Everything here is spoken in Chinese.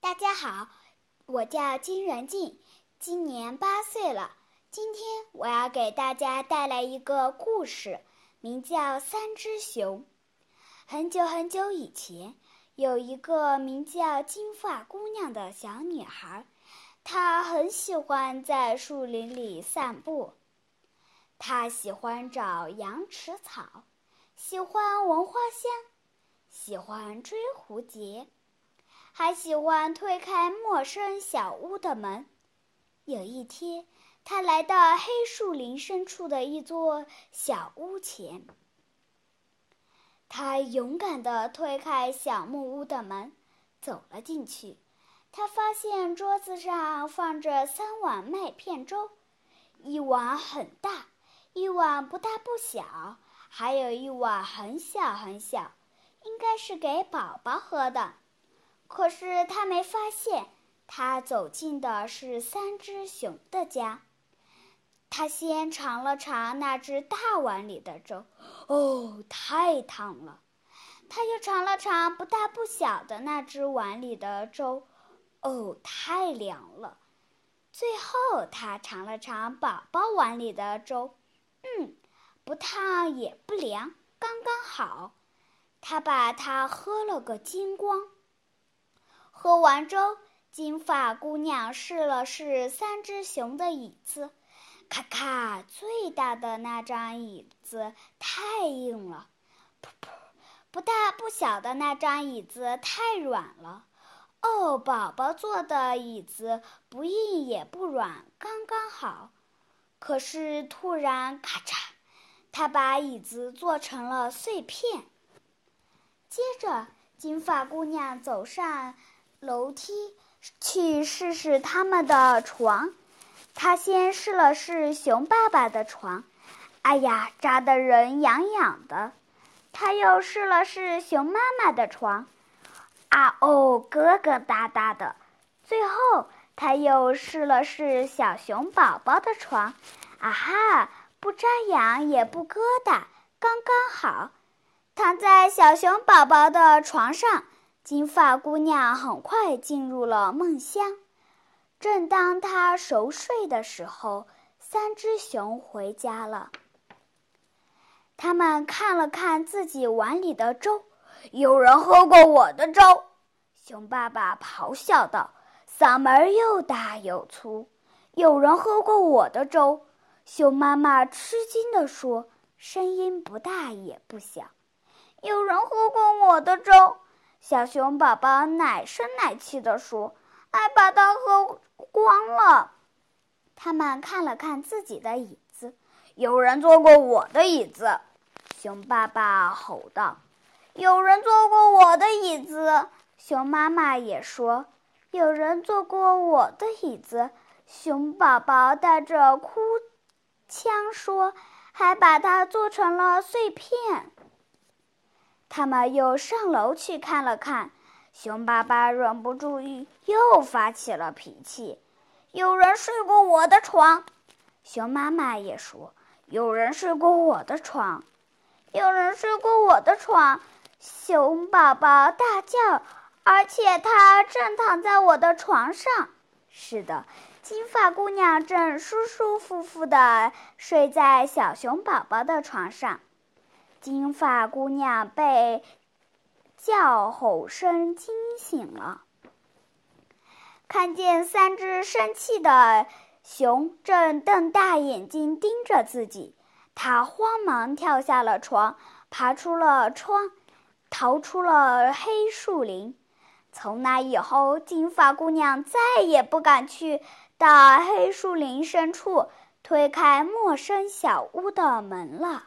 大家好，我叫金元静，今年八岁了。今天我要给大家带来一个故事，名叫《三只熊》。很久很久以前，有一个名叫金发姑娘的小女孩，她很喜欢在树林里散步。她喜欢找羊齿草，喜欢闻花香，喜欢追蝴蝶。还喜欢推开陌生小屋的门。有一天，他来到黑树林深处的一座小屋前。他勇敢地推开小木屋的门，走了进去。他发现桌子上放着三碗麦片粥，一碗很大，一碗不大不小，还有一碗很小很小，应该是给宝宝喝的。可是他没发现，他走进的是三只熊的家。他先尝了尝那只大碗里的粥，哦，太烫了。他又尝了尝不大不小的那只碗里的粥，哦，太凉了。最后，他尝了尝宝宝碗里的粥，嗯，不烫也不凉，刚刚好。他把它喝了个精光。喝完粥，金发姑娘试了试三只熊的椅子，咔咔，最大的那张椅子太硬了，噗噗，不大不小的那张椅子太软了，哦，宝宝坐的椅子不硬也不软，刚刚好。可是突然，咔嚓，他把椅子做成了碎片。接着，金发姑娘走上。楼梯去试试他们的床，他先试了试熊爸爸的床，哎呀，扎得人痒痒的。他又试了试熊妈妈的床，啊哦，疙疙瘩瘩的。最后，他又试了试小熊宝宝的床，啊哈，不扎痒也不疙瘩，刚刚好。躺在小熊宝宝的床上。金发姑娘很快进入了梦乡。正当她熟睡的时候，三只熊回家了。他们看了看自己碗里的粥，有人喝过我的粥？熊爸爸咆哮道，嗓门又大又粗。有人喝过我的粥？熊妈妈吃惊地说，声音不大也不小。有人喝过我的粥？小熊宝宝奶声奶气地说：“还把它喝光了。”他们看了看自己的椅子，有人坐过我的椅子。熊爸爸吼道：“有人坐过我的椅子。”熊妈妈也说：“有人坐过我的椅子。”熊宝宝带着哭腔说：“还把它做成了碎片。”他们又上楼去看了看，熊爸爸忍不住又发起了脾气。有人睡过我的床，熊妈妈也说有人睡过我的床，有人睡过我的床。熊宝宝大叫，而且他正躺在我的床上。是的，金发姑娘正舒舒服服地睡在小熊宝宝的床上。金发姑娘被叫吼声惊醒了，看见三只生气的熊正瞪大眼睛盯着自己，她慌忙跳下了床，爬出了窗，逃出了黑树林。从那以后，金发姑娘再也不敢去到黑树林深处推开陌生小屋的门了。